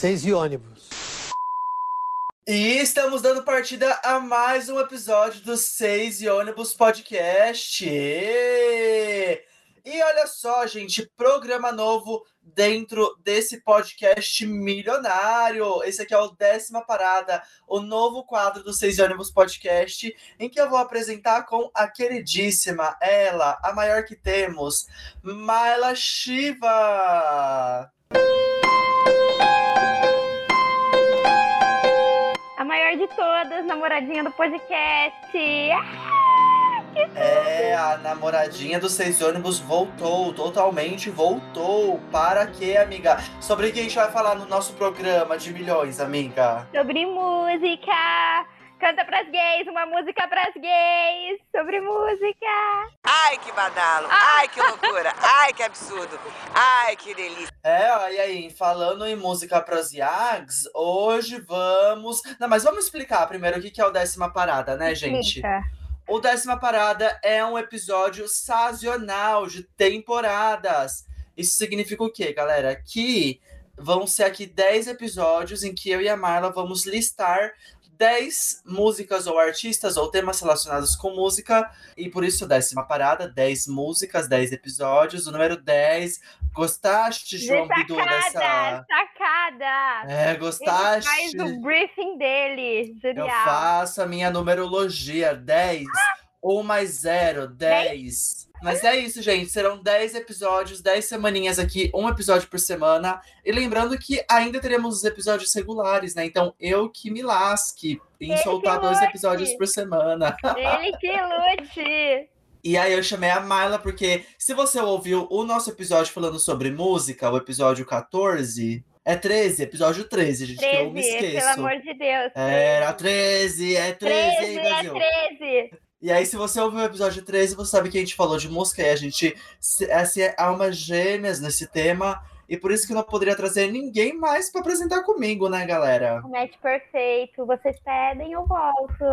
Seis e ônibus. E estamos dando partida a mais um episódio do Seis e ônibus podcast. E olha só, gente, programa novo dentro desse podcast milionário. Esse aqui é o décima parada, o novo quadro do Seis e ônibus podcast, em que eu vou apresentar com a queridíssima, ela, a maior que temos, Maila Shiva. Maior de todas, namoradinha do podcast. Ah, que É, a namoradinha do Seis ônibus voltou, totalmente voltou. Para quê, amiga? Sobre o que a gente vai falar no nosso programa de milhões, amiga? sobre música. Canta pras gays, uma música pras gays. Sobre música. Ai, que badalo! Ai, que loucura! Ai, que absurdo! Ai, que delícia! É, ó, e aí, falando em música pros Yags, hoje vamos. Não, mas vamos explicar primeiro o que que é o décima parada, né, gente? Explica. O décima parada é um episódio sazonal de temporadas. Isso significa o quê, galera? Que vão ser aqui 10 episódios em que eu e a Marla vamos listar 10 músicas ou artistas ou temas relacionados com música. E por isso, décima parada, 10 músicas, 10 episódios. O número 10. Gostaste, João Bidu, Destacada, dessa. destacada. É, Ele gostaste? faz o briefing dele. Eu Genial. faço a minha numerologia. 10. 1 mais 0, 10. Mas é isso, gente. Serão 10 episódios, 10 semaninhas aqui, um episódio por semana. E lembrando que ainda teremos os episódios regulares, né? Então eu que me lasque em Ele soltar dois episódios por semana. Ele que lute. E aí eu chamei a Marla, porque se você ouviu o nosso episódio falando sobre música, o episódio 14. É 13, episódio 13, gente, que eu me 13, esqueço. pelo amor de Deus. Era 13, é 13, 13 hein, é Brasil? 13. E aí, se você ouviu o episódio 13, você sabe que a gente falou de música e a gente assim, é almas gêmeas nesse tema. E por isso que eu não poderia trazer ninguém mais pra apresentar comigo, né, galera? O match perfeito. Vocês pedem, eu volto.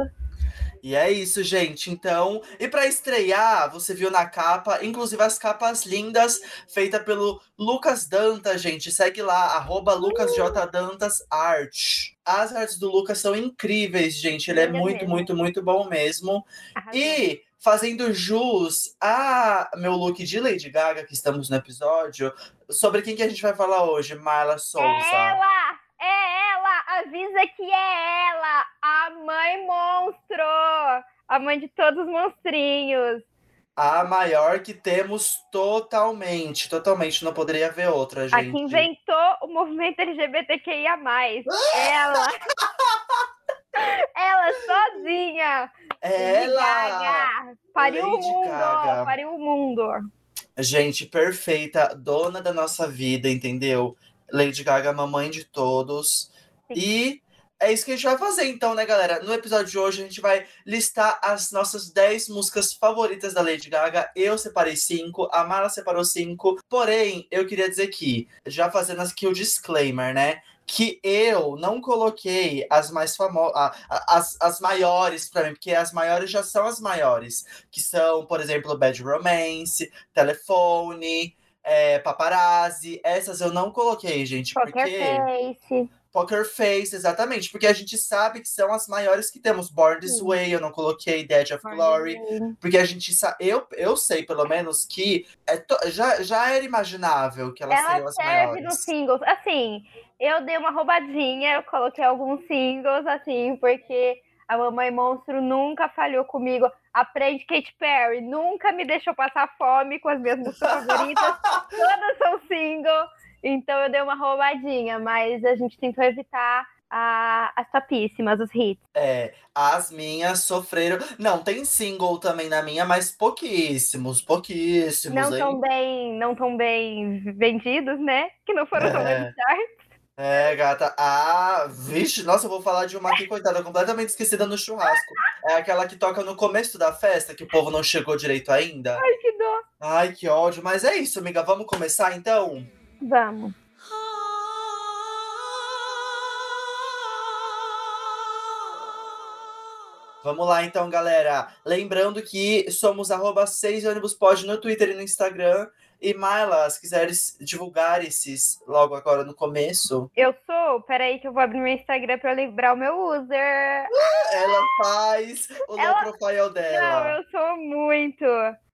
E é isso, gente. Então, e pra estrear, você viu na capa, inclusive as capas lindas, feita pelo Lucas Dantas, gente. Segue lá, arroba LucasJDantasArt. As artes do Lucas são incríveis, gente. Ele é muito, mesmo. muito, muito bom mesmo. Arrasou. E fazendo jus a meu look de Lady Gaga, que estamos no episódio, sobre quem que a gente vai falar hoje? Marla Souza. É ela! É ela! Avisa que é ela! A mãe monstro! A mãe de todos os monstrinhos. A maior que temos totalmente, totalmente, não poderia haver outra, A gente. que inventou o movimento LGBTQIA. ela! ela sozinha! Ela! Pariu o mundo! Gaga. Pariu o mundo! Gente, perfeita, dona da nossa vida, entendeu? Lady Gaga, mamãe de todos. Sim. E é isso que a gente vai fazer, então, né, galera? No episódio de hoje, a gente vai listar as nossas 10 músicas favoritas da Lady Gaga. Eu separei cinco, a Mara separou cinco. Porém, eu queria dizer que, já fazendo aqui o disclaimer, né? Que eu não coloquei as mais famosas, as, as maiores pra mim, porque as maiores já são as maiores. Que são, por exemplo, Bad Romance, Telefone, é, Paparazzi. Essas eu não coloquei, gente, Poker porque. Face. Poker Face, exatamente, porque a gente sabe que são as maiores que temos. Born This. Way, eu não coloquei, Dead of Glory, porque a gente sabe, eu, eu sei pelo menos que é to- já, já era imaginável que elas seriam Ela as serve maiores. nos singles. Assim, eu dei uma roubadinha, eu coloquei alguns singles, assim, porque a Mamãe Monstro nunca falhou comigo. Aprende Katy Perry, nunca me deixou passar fome com as minhas músicas favoritas. Todas são single, então eu dei uma roubadinha, mas a gente tentou evitar a- as topíssimas, os hits. É, as minhas sofreram. Não, tem single também na minha, mas pouquíssimos, pouquíssimos, Não tão bem, não tão bem vendidos, né? Que não foram tão É. bem charts. É, gata. Ah, vixe, nossa, eu vou falar de uma aqui, coitada, completamente esquecida no churrasco. É aquela que toca no começo da festa, que o povo não chegou direito ainda. Ai, que dó. Ai, que ódio. Mas é isso, amiga. Vamos começar então? Vamos. Vamos lá então, galera. Lembrando que somos arroba 6 ônibus pod no Twitter e no Instagram. E Myla, se quiseres divulgar esses logo agora no começo. Eu sou, peraí que eu vou abrir meu Instagram pra lembrar o meu user. Ela faz o Ela- low profile dela. Não, eu sou muito.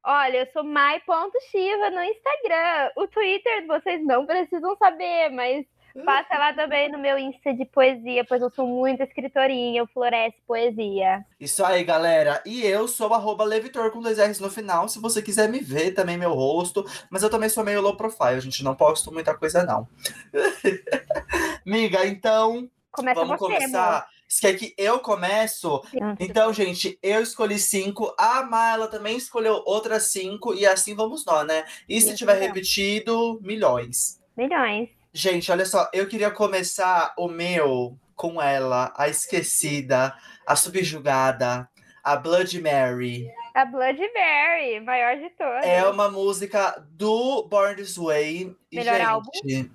Olha, eu sou mai.shiva no Instagram. O Twitter vocês não precisam saber, mas passa lá também no meu Insta de poesia, pois eu sou muito escritorinha, eu floresce poesia. Isso aí, galera. E eu sou arroba Levitor com dois R's no final. Se você quiser me ver também, meu rosto. Mas eu também sou meio low profile, gente. Não posto muita coisa, não. Miga, então, Começa vamos você, começar. Você quer que eu começo? amor. Então, gente, eu escolhi cinco. A Marla também escolheu outras cinco. E assim vamos nós, né? E se Isso tiver mesmo. repetido, milhões. Milhões. Gente, olha só, eu queria começar o meu com ela, a esquecida, a subjugada, a Blood Mary. A Bloodberry, maior de todas. É uma música do Born This Way. E, Melhor gente, álbum. Sim.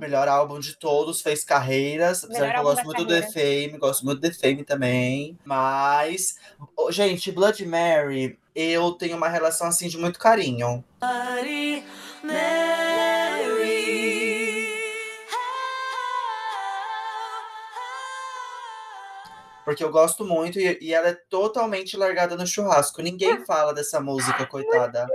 melhor álbum de todos, fez carreiras. Apesar que eu gosto muito do The Fame, gosto muito do The Fame também. Mas, gente, Blood Mary, eu tenho uma relação assim de muito carinho. Bloody Porque eu gosto muito e, e ela é totalmente largada no churrasco. Ninguém fala dessa música, coitada.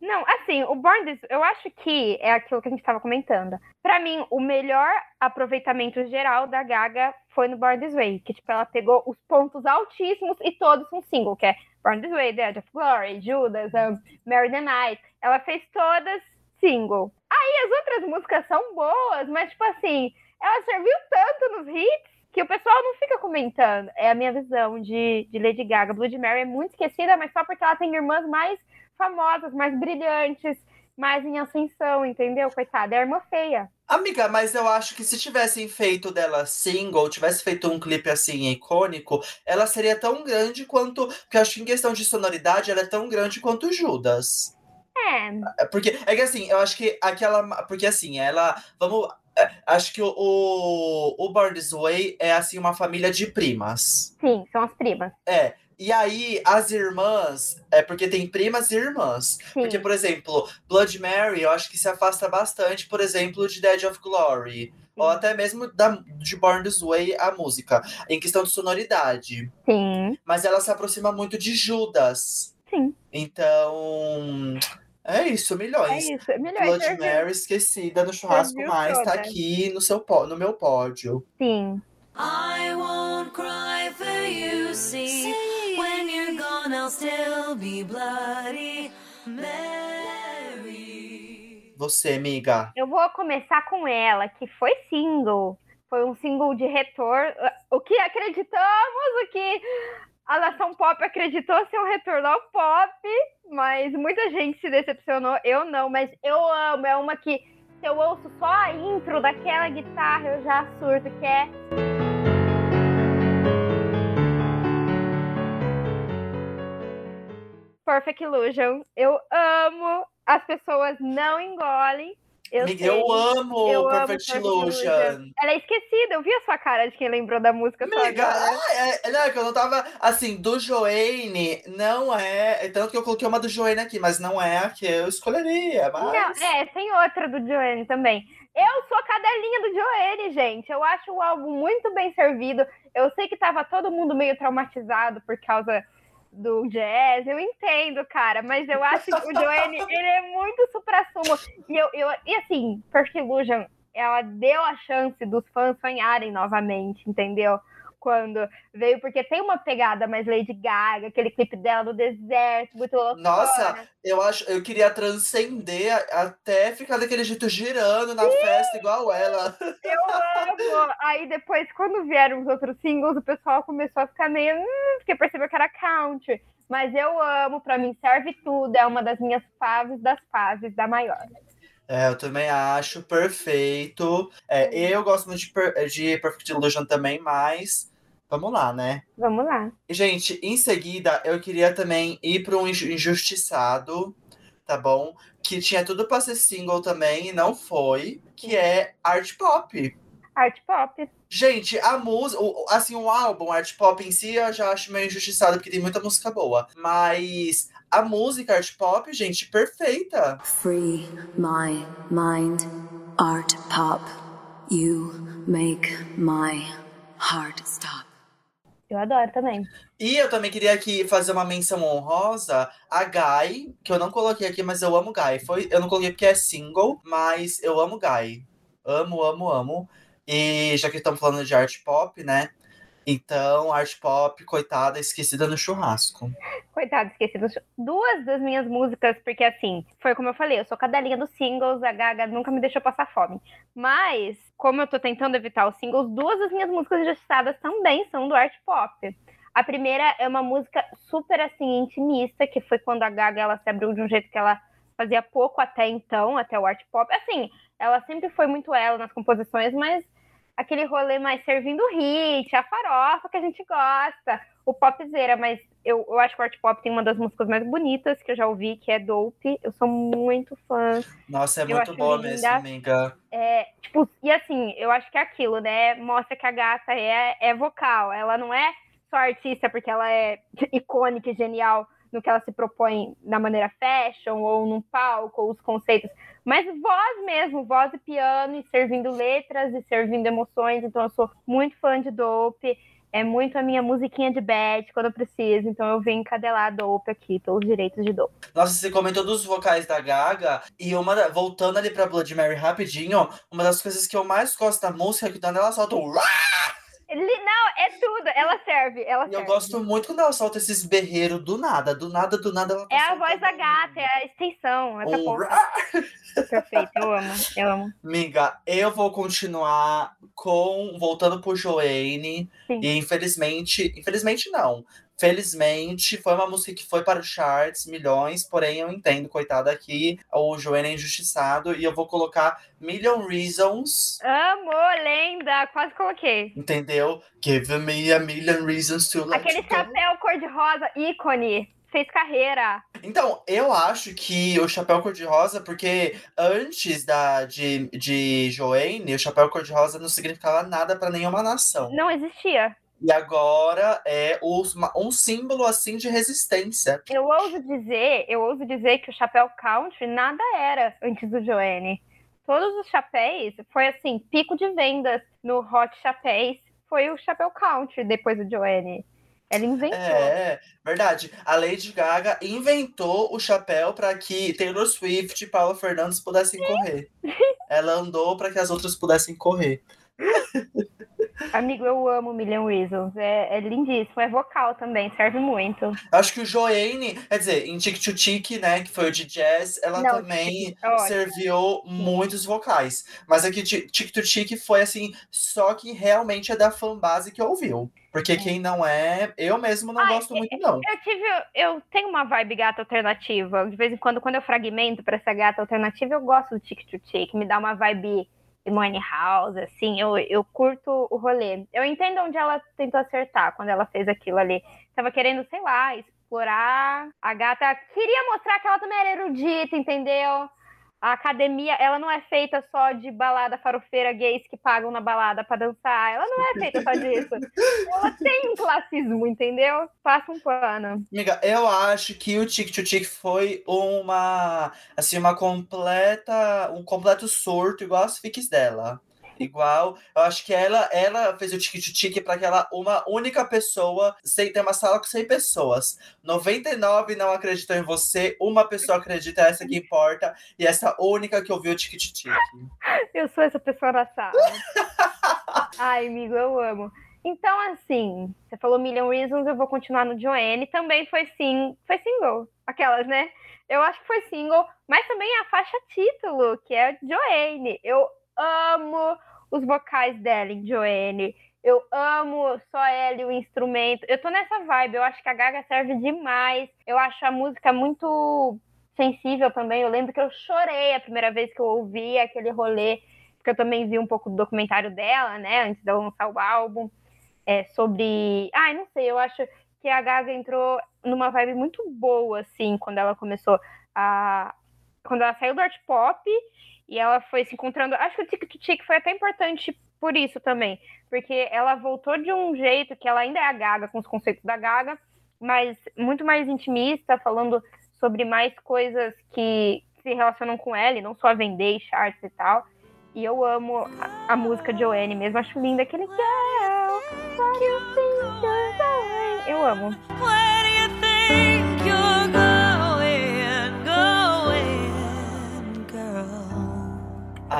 Não, assim, o Born This, eu acho que é aquilo que a gente estava comentando. Pra mim, o melhor aproveitamento geral da Gaga foi no Born This Way, que tipo ela pegou os pontos altíssimos e todos um single, que é Born This Way, The Edge of Glory, Judas, um, Mary the Night. Ela fez todas single. Aí as outras músicas são boas, mas tipo assim, ela serviu tanto nos hits que o pessoal não fica comentando. É a minha visão de, de Lady Gaga. Blood Mary é muito esquecida, mas só porque ela tem irmãs mais famosas, mais brilhantes, mais em ascensão, entendeu? Coitada, é a irmã feia. Amiga, mas eu acho que se tivessem feito dela single, tivesse feito um clipe assim icônico, ela seria tão grande quanto. Porque eu acho que em questão de sonoridade, ela é tão grande quanto Judas. É, É Porque é que assim, eu acho que aquela. Porque assim, ela. Vamos. Acho que o, o, o Born This Way é assim uma família de primas. sim, são as primas. É. E aí, as irmãs. É porque tem primas e irmãs. Sim, Porque, por exemplo, Blood Mary, eu acho que se afasta bastante, por exemplo, de Dead of Glory. Ou até mesmo da, de Born This Way, a música. Em questão de sonoridade. sim, Mas ela se aproxima muito de Judas. sim. Então. É isso, É milhões. isso. É melhor Blood serviu. Mary esquecida no churrasco Serviu mais, tá aqui no, seu, no meu pódio. Sim. I won't cry for you, see. When you're gone, I'll still be bloody Mary. Você, amiga. Eu vou começar com ela, que foi single. Foi um single de retorno. O que acreditamos, o que a nação pop acreditou ser um retorno ao pop, mas muita gente se decepcionou. Eu não, mas eu amo. É uma que, se eu ouço só a intro daquela guitarra, eu já surto, que é. Perfect Illusion. Eu amo. As pessoas não engolem. Eu amiga, sei. eu amo Eu amo Perfect Illusion. Ela é esquecida, eu vi a sua cara de quem lembrou da música Amiga, ah, é, não, é que eu não tava. Assim, do Joanne, não é. é Tanto que eu coloquei uma do Joanne aqui, mas não é a que eu escolheria. Mas. Não, é, tem outra do Joanne também. Eu sou cadelinha do Joanne, gente. Eu acho o álbum muito bem servido. Eu sei que tava todo mundo meio traumatizado por causa do jazz. Eu entendo, cara, mas eu acho que o Joanne, ele é muito supra-sumo. E, eu, eu, e assim, Perfect Illusion, ela deu a chance dos fãs sonharem novamente, entendeu? Quando veio, porque tem uma pegada mais Lady Gaga, aquele clipe dela no deserto, muito louco. Nossa, eu acho, eu queria transcender até ficar daquele jeito girando na festa igual ela. Eu amo! Aí depois, quando vieram os outros singles, o pessoal começou a ficar meio. Hum, porque percebeu que era country. Mas eu amo, pra mim serve tudo. É uma das minhas faves das faves da maior. É, eu também acho perfeito. É, eu gosto muito de, Per- de Perfect Illusion também, mas vamos lá, né? Vamos lá. Gente, em seguida, eu queria também ir para um Inju- Injustiçado, tá bom? Que tinha tudo para ser single também e não foi, que é Art Pop. Art pop. Gente, a música, assim, o álbum Art Pop em si eu já acho meio injustiçado, porque tem muita música boa. Mas a música art pop, gente, perfeita. Free my mind, art pop. You make my heart stop. Eu adoro também. E eu também queria aqui fazer uma menção honrosa a Guy, que eu não coloquei aqui, mas eu amo Guy. Foi, eu não coloquei porque é single, mas eu amo Guy. Amo, amo, amo. E já que estamos falando de art pop, né? Então, art pop, coitada, esquecida no churrasco. Coitado, esqueci dos- duas das minhas músicas, porque assim, foi como eu falei, eu sou cadelinha dos singles, a Gaga nunca me deixou passar fome. Mas, como eu tô tentando evitar os singles, duas das minhas músicas injustiçadas também são do art pop. A primeira é uma música super assim intimista, que foi quando a Gaga ela se abriu de um jeito que ela fazia pouco até então, até o art pop. Assim, ela sempre foi muito ela nas composições, mas aquele rolê mais servindo hit, a farofa que a gente gosta, o popzera, mas eu, eu acho que o art pop tem uma das músicas mais bonitas que eu já ouvi, que é Dope. Eu sou muito fã. Nossa, é Eu muito boa linda. mesmo, amiga. É, tipo, e assim, eu acho que é aquilo, né? Mostra que a gata é, é vocal. Ela não é só artista porque ela é icônica e genial no que ela se propõe na maneira fashion ou num palco, ou os conceitos, mas voz mesmo, voz e piano, e servindo letras e servindo emoções. Então eu sou muito fã de Dope. É muito a minha musiquinha de bad quando eu preciso. Então eu venho encadelar a Dope aqui pelos direitos de Dope. Nossa, você comentou dos vocais da Gaga, e uma da- voltando ali pra Blood Mary rapidinho, uma das coisas que eu mais gosto da música é que quando ela solta Ele- Não, é tudo. Ela serve, ela e eu serve. gosto muito quando ela solta esses berreiros do nada, do nada, do nada ela tá É a voz da gata, é a extensão. Essa um porra. Perfeito, eu amo, eu amo. Miga, eu vou continuar com voltando pro Joanne. Sim. E infelizmente, infelizmente não. Felizmente, foi uma música que foi para os charts, milhões, porém eu entendo, coitada aqui, o Joanne é injustiçado e eu vou colocar Million Reasons, Amo, lenda, quase coloquei. entendeu? Give me a million reasons to let Aquele chapéu cor-de-rosa, ícone, fez carreira. Então, eu acho que o Chapéu Cor-de-Rosa, porque antes da, de, de Joanne, o Chapéu Cor-de-Rosa não significava nada para nenhuma nação. Não existia. E agora é um símbolo assim de resistência. Eu ouso dizer, eu ouso dizer que o chapéu country nada era antes do Joanne. Todos os chapéus foi assim, pico de vendas no Hot Chapéus foi o chapéu country depois do Joanne. Ela inventou. É, verdade. A Lady Gaga inventou o chapéu para que Taylor Swift e Paula Fernandes pudessem correr. Ela andou para que as outras pudessem correr. Amigo, eu amo Million Reasons. É, é lindíssimo. É vocal também, serve muito. Acho que o Joanne, quer dizer, em Tic to Tic, né, que foi o de jazz, ela Não, também é serviu muitos vocais. Mas aqui Tic to Tic foi assim, só que realmente é da fanbase que ouviu. Porque quem não é, eu mesmo não Ai, gosto muito, não. Eu tive. Eu tenho uma vibe gata alternativa. De vez em quando, quando eu fragmento pra essa gata alternativa, eu gosto do Tic to Tic. Me dá uma vibe Money House, assim. Eu, eu curto o rolê. Eu entendo onde ela tentou acertar quando ela fez aquilo ali. Tava querendo, sei lá, explorar. A gata queria mostrar que ela também era erudita, entendeu? A academia, ela não é feita só de balada farofeira gays que pagam na balada pra dançar. Ela não é feita só disso. Ela tem um classismo, entendeu? Passa um pano. Amiga, eu acho que o Tic to Tic foi uma, assim, uma completa, um completo surto, igual as fics dela. Igual, eu acho que ela, ela fez o Tic para aquela uma única pessoa, sem ter uma sala com 100 pessoas. 99 não acreditou em você, uma pessoa acredita, essa que importa, e essa única que ouviu o Tic. Eu sou essa pessoa na sala. Ai, amigo, eu amo. Então, assim, você falou Million Reasons, eu vou continuar no Joanne. Também foi sim, foi single. Aquelas, né? Eu acho que foi single, mas também a faixa título, que é Joanne. Eu amo os vocais dela em Joanne. Eu amo só ela e o instrumento. Eu tô nessa vibe, eu acho que a Gaga serve demais. Eu acho a música muito sensível também. Eu lembro que eu chorei a primeira vez que eu ouvi aquele rolê, porque eu também vi um pouco do documentário dela, né, antes de ela lançar o álbum, é, sobre. Ai, não sei, eu acho que a Gaga entrou numa vibe muito boa, assim, quando ela começou a. Quando ela saiu do art pop e ela foi se encontrando. Acho que o Tic Tic foi até importante por isso também, porque ela voltou de um jeito que ela ainda é a Gaga, com os conceitos da Gaga, mas muito mais intimista, falando sobre mais coisas que se relacionam com ela, e não só vender charts e tal. E eu amo a, a música de Joanne mesmo, acho linda aquele girl. Eu amo.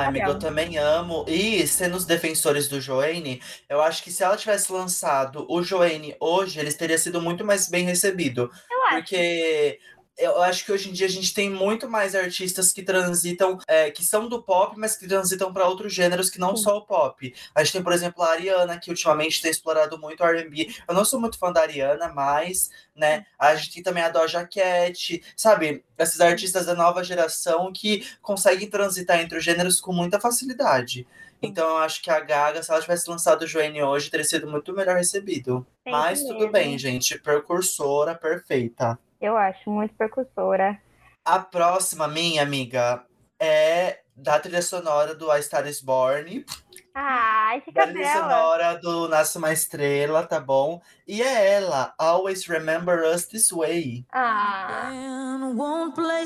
Amiga, eu também amo. E sendo os defensores do Joanne, eu acho que se ela tivesse lançado o Joanne hoje, eles teriam sido muito mais bem recebido. Eu acho. Porque eu acho que hoje em dia a gente tem muito mais artistas que transitam, é, que são do pop, mas que transitam para outros gêneros que não só o pop. A gente tem, por exemplo, a Ariana, que ultimamente tem explorado muito R&B. Eu não sou muito fã da Ariana, mas, né, a gente tem também a Doja Cat, sabe? Esses artistas da nova geração que conseguem transitar entre os gêneros com muita facilidade. Então eu acho que a Gaga, se ela tivesse lançado o Joanne hoje, teria sido muito melhor recebido. Tem Mas tudo mesmo. bem, gente. Percursora perfeita. Eu acho, muito percussora. A próxima, minha amiga, é da trilha sonora do A Star is Born, Ai, que da trilha sonora do Nasce uma Estrela, tá bom? E é ela, Always Remember Us This Way. Ah, And won't play.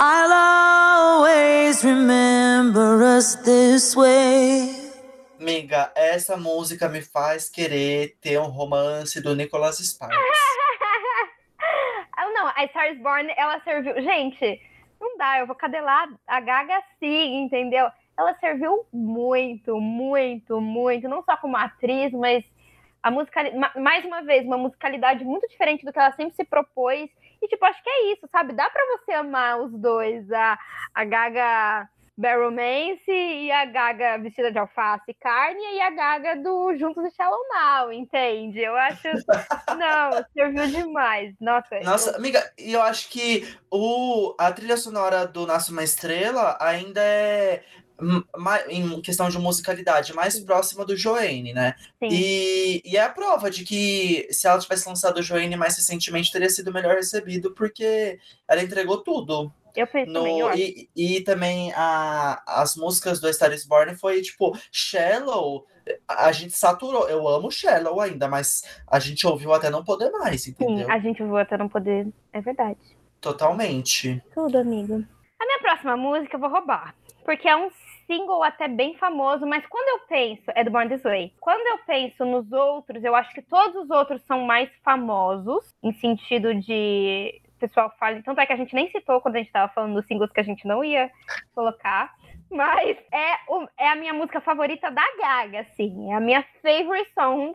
I'll always remember us this way. Amiga, essa música me faz querer ter um romance do Nicholas Sparks. Não, a Star Born, ela serviu. Gente, não dá, eu vou cadelar a Gaga sim, entendeu? Ela serviu muito, muito, muito, não só como atriz, mas a música, mais uma vez, uma musicalidade muito diferente do que ela sempre se propôs. E, tipo, acho que é isso, sabe? Dá pra você amar os dois, a, a Gaga Bad Romance e a Gaga vestida de alface e carne e a Gaga do Juntos e Shallow Now, entende? Eu acho. Não, serviu demais. Nossa, Nossa, amiga, e eu acho que o, a trilha sonora do Nasce uma Estrela ainda é, em questão de musicalidade, mais próxima do Joanne, né? sim. E, e é a prova de que se ela tivesse lançado o Joanne mais recentemente, teria sido melhor recebido, porque ela entregou tudo. Eu penso também, eu No, e, e também a, as músicas do Star is Born foi tipo, Shallow, a gente saturou. Eu amo Shallow ainda, mas a gente ouviu até não poder mais, Sim, entendeu? a gente voa até não poder. É verdade. Totalmente. Tudo, amigo. A minha próxima música eu vou roubar. Porque é um single até bem famoso, mas quando eu penso, é do Born This Way. Quando eu penso nos outros, eu acho que todos os outros são mais famosos, em sentido de. Pessoal fala. Tanto é que a gente nem citou quando a gente tava falando dos singles que a gente não ia colocar. Mas é, o- é a minha música favorita da Gaga, assim. É a minha favorite song,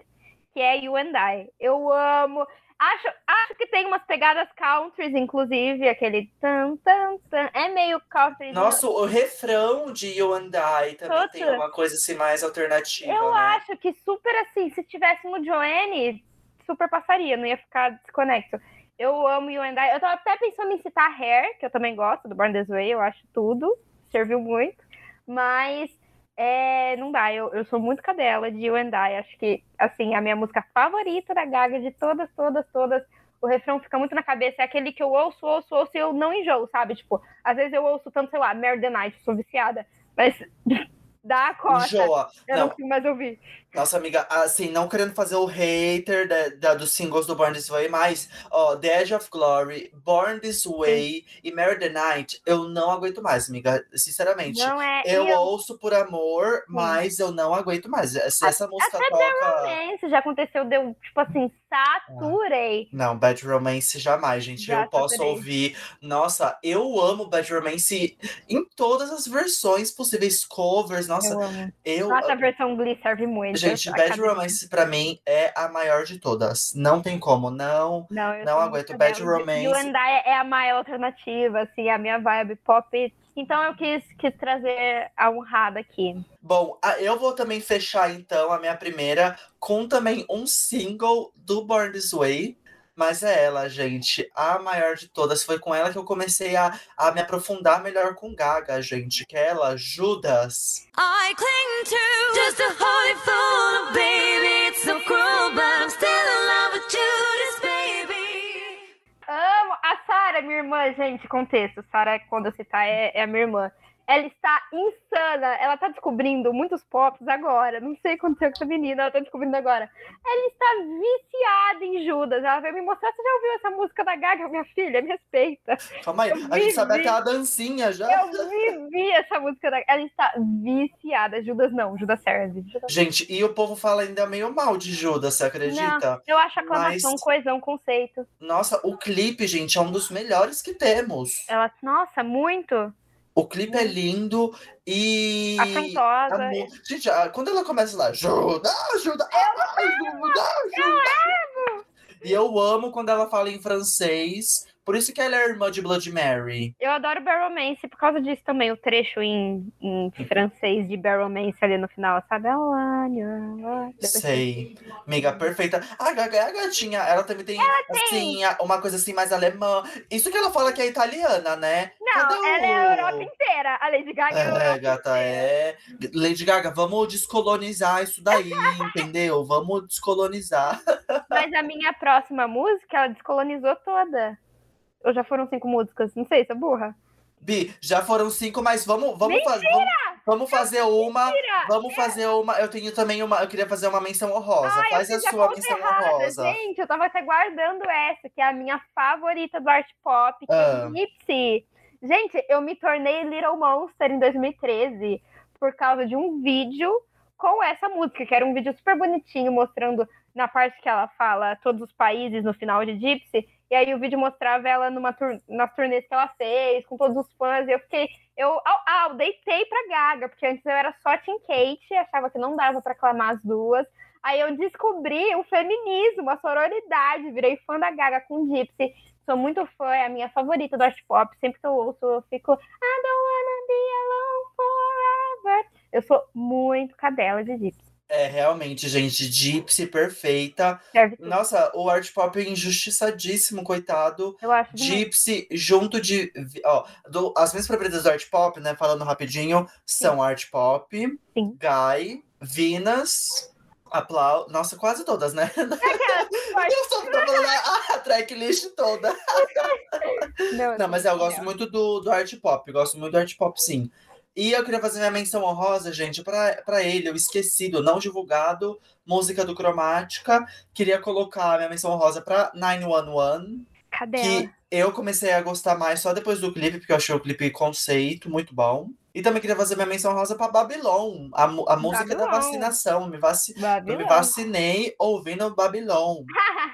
que é You and I. Eu amo. Acho, acho que tem umas pegadas countries, inclusive, aquele tan, tan, tan. É meio country. Nossa, o refrão de You and I também tem uma coisa assim mais alternativa, Eu né? acho que super assim, se tivesse no Joanne, super passaria, não ia ficar desconexo. Eu amo You and I. Eu tava até pensando em citar Hair, que eu também gosto, do Born This Way, eu acho tudo. Serviu muito. Mas é, não dá, eu, eu sou muito cadela de You and I. Acho que, assim, a minha música favorita da Gaga, de todas, todas, todas. O refrão fica muito na cabeça, é aquele que eu ouço, ouço, ouço e eu não enjoo, sabe? Tipo, às vezes eu ouço tanto, sei lá, Mary the Night, sou viciada, mas dá a costa, Enjoa. eu não Não, consigo mais ouvir. Nossa amiga, assim, não querendo fazer o hater da, da- dos singles do Born This Way, mas, ó, The Edge of Glory, Born This Way e Marry the Night, eu não aguento mais, amiga, sinceramente. Não é. Eu eu- ouço por amor, mas eu não aguento mais. Se essa música até toca. romance já aconteceu, deu, tipo assim, saturei. Não, Bad Romance jamais, gente. Já eu posso saturei. ouvir. Nossa, eu amo Bad Romance em todas as versões possíveis, covers. Nossa, Eu amo. eu. Nossa, a versão Glee serve muito. Gente, A Bad. Romance pra mim é a maior de todas. Não tem como, não. Não, não aguento. Bad. Romance. You and I é a maior alternativa, assim, a minha vibe pop. Então eu quis, quis trazer a honrada aqui. Bom, eu vou também fechar então a minha primeira com também um single do Born This Way. Mas é ela, gente, a maior de todas. Foi com ela que eu comecei a, a me aprofundar melhor com Gaga, gente. Que é ela, Judas. I cling to just a holy fool, baby. It's so cruel, but I'm still in love with Judas, baby. Amo a Sara, minha irmã, gente, contexto. Sara, quando eu citar, é, é a minha irmã. Ela está insana. Ela tá descobrindo muitos pops agora. Não sei o que aconteceu com essa menina, ela tá descobrindo agora. Ela está viciada em Judas. Ela veio me mostrar. Você já ouviu essa música da Gaga, minha filha? Me respeita. Calma aí, Eu a gente sabe vivi. aquela dancinha já. Eu vivi essa música da Ela está viciada. Judas não, Judas serve. Judas... Gente, e o povo fala ainda meio mal de Judas, você acredita? Eu acho aclamação, Mas- coesão, conceito. Nossa, o clipe, gente, é um dos melhores que temos. Ela, nossa, muito. O clipe é lindo e. A Gente, quando ela começa lá, ajuda, ajuda, ajuda, ajuda. E eu amo quando ela fala em francês. Por isso que ela é irmã de Blood Mary. Eu adoro Barromance por causa disso também, o trecho em, em francês de Barromance ali no final, sabe? Sei. Amiga, perfeita. A Gaga é a gatinha. Ela também tem, assim, a- uma coisa assim mais alemã. Isso que ela fala que é italiana, né? Não, ela é a Europa inteira. A Lady Gaga é a É, Europa gata, é. Lady Gaga, vamos descolonizar isso daí, entendeu? Vamos descolonizar. Mas a minha próxima música, ela descolonizou toda. Ou já foram cinco músicas? Não sei, sou burra. Bi, já foram cinco, mas vamos, vamos fazer. Vamos, vamos fazer uma. Mentira! Vamos fazer uma. Eu tenho também uma. Eu queria fazer uma menção honrosa. Ai, Faz a sua conta menção errada. honrosa. Gente, eu tava até guardando essa, que é a minha favorita do art pop, que Ah. é Gypsy. Gente, eu me tornei Little Monster em 2013 por causa de um vídeo com essa música, que era um vídeo super bonitinho, mostrando na parte que ela fala todos os países no final de Gypsy. E aí o vídeo mostrava ela numa tur nas turnês que ela fez, com todos os fãs. E eu fiquei. Eu, ah, eu deitei pra Gaga, porque antes eu era só Team Kate, achava que não dava pra aclamar as duas. Aí eu descobri o feminismo, a sororidade, virei fã da Gaga com Gypsy. Sou muito fã, é a minha favorita do art pop. Sempre que eu ouço, eu fico I don't wanna be alone forever. Eu sou muito cadela de Gypsy. É, realmente, gente. Gypsy perfeita. Serve. Nossa, o art pop é injustiçadíssimo, coitado. Eu acho. Gypsy, junto de. Ó, do- as minhas preferidas do art pop, né? Falando rapidinho, são art pop, Sim. Guy, Venus, Aplau. Nossa, quase todas, né? Eu só tô falando a, a tracklist toda. Não, Não, mas eu gosto muito do, do art pop. Gosto muito do art pop, sim. E eu queria fazer minha menção honrosa, gente, pra ele, o esquecido, não divulgado, música do Cromática. Queria colocar minha menção honrosa pra 911. Cadê que ela? eu comecei a gostar mais só depois do clipe, porque eu achei o clipe conceito muito bom. E também queria fazer minha menção rosa pra Babylon, a, a música da vacinação. Me vaci... Eu me vacinei ouvindo Babylon.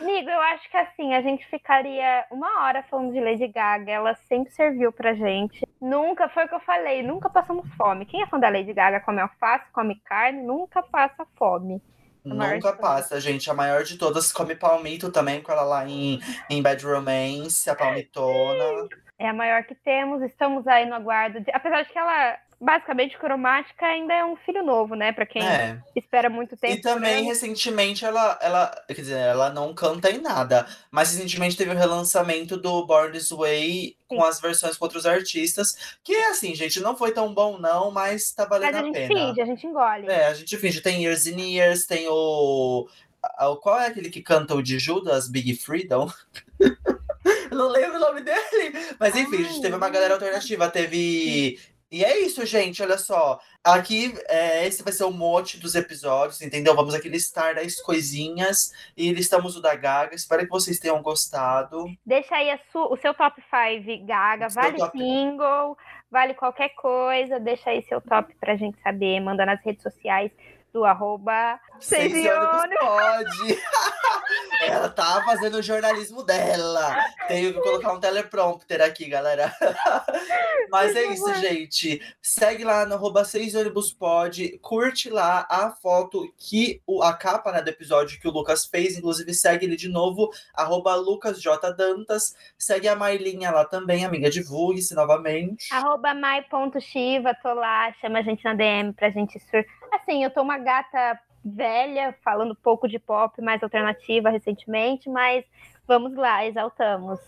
Amigo, eu acho que assim, a gente ficaria uma hora falando de Lady Gaga. Ela sempre serviu pra gente. Nunca, foi o que eu falei, nunca passamos fome. Quem é fã da Lady Gaga come alface, come carne, nunca passa fome. Nunca passa, gente. A maior de todas come palmito também, com ela lá em, em Bad Romance, a palmitona. É a maior que temos, estamos aí no aguardo. de- Apesar de que ela, basicamente, cromática ainda é um filho novo, né? Pra quem É. espera muito tempo. E também, esperando. recentemente, ela, ela. Quer dizer, ela não canta em nada. Mas recentemente teve o relançamento do Born This Way com Sim. as versões com outros artistas. Que assim, gente, não foi tão bom, não, mas tá valendo Mas a a gente pena. finge, a gente engole. É, a gente finge. Tem Years and Years, tem o. a- Qual é aquele que canta o de Judas, Big Freedom? Não lembro o nome dele. Mas enfim, a gente teve uma galera alternativa. Teve. E é isso, gente. Olha só. Aqui, é, esse vai ser o mote dos episódios, entendeu? Vamos aqui listar 10 coisinhas e listamos o da Gaga. Espero que vocês tenham gostado. Deixa aí o seu top 5 Gaga, vale top. single, vale qualquer coisa. Deixa aí seu top pra gente saber. Manda nas redes sociais do arroba ônibus pode. Ela tá fazendo o jornalismo dela. Tenho que colocar um teleprompter aqui, galera. Mas é isso, gente. Segue lá no arroba 6 ônibus pode. Curte lá a foto que o, a capa né, do episódio que o Lucas fez. Inclusive, segue ele de novo, arroba lucasjdantas. Segue a Marlinha lá também, amiga. Divulgue-se novamente. Arroba mai.shiva, tô lá, chama a gente na DM pra gente sur... Assim, eu tô uma gata velha, falando pouco de pop, mais alternativa recentemente, mas vamos lá, exaltamos.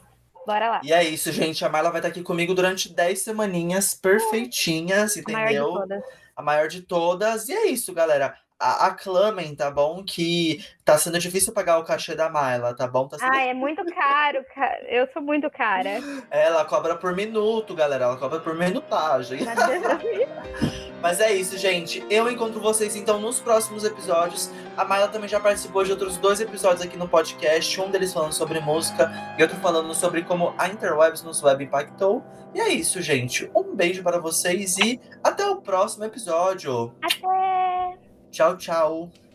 Bora lá. E é isso, gente. A Marla vai estar aqui comigo durante 10 semaninhas perfeitinhas, A maior de entendeu? todas. a maior de todas. E é isso, galera. a- aclamem, tá bom? Que tá sendo difícil pagar o cachê da Mayla, tá bom? Tá sendo... Ah, é muito caro, cara. Eu sou muito cara. Ela cobra por minuto, galera. Ela cobra por minutagem. Mas é isso, gente. Eu encontro vocês então nos próximos episódios. A Mayla também já participou de outros dois episódios aqui no podcast. Um deles falando sobre música e outro falando sobre como a Interwebs nos web impactou. E é isso, gente. Um beijo para vocês e até o próximo episódio. Até! Tchau, tchau.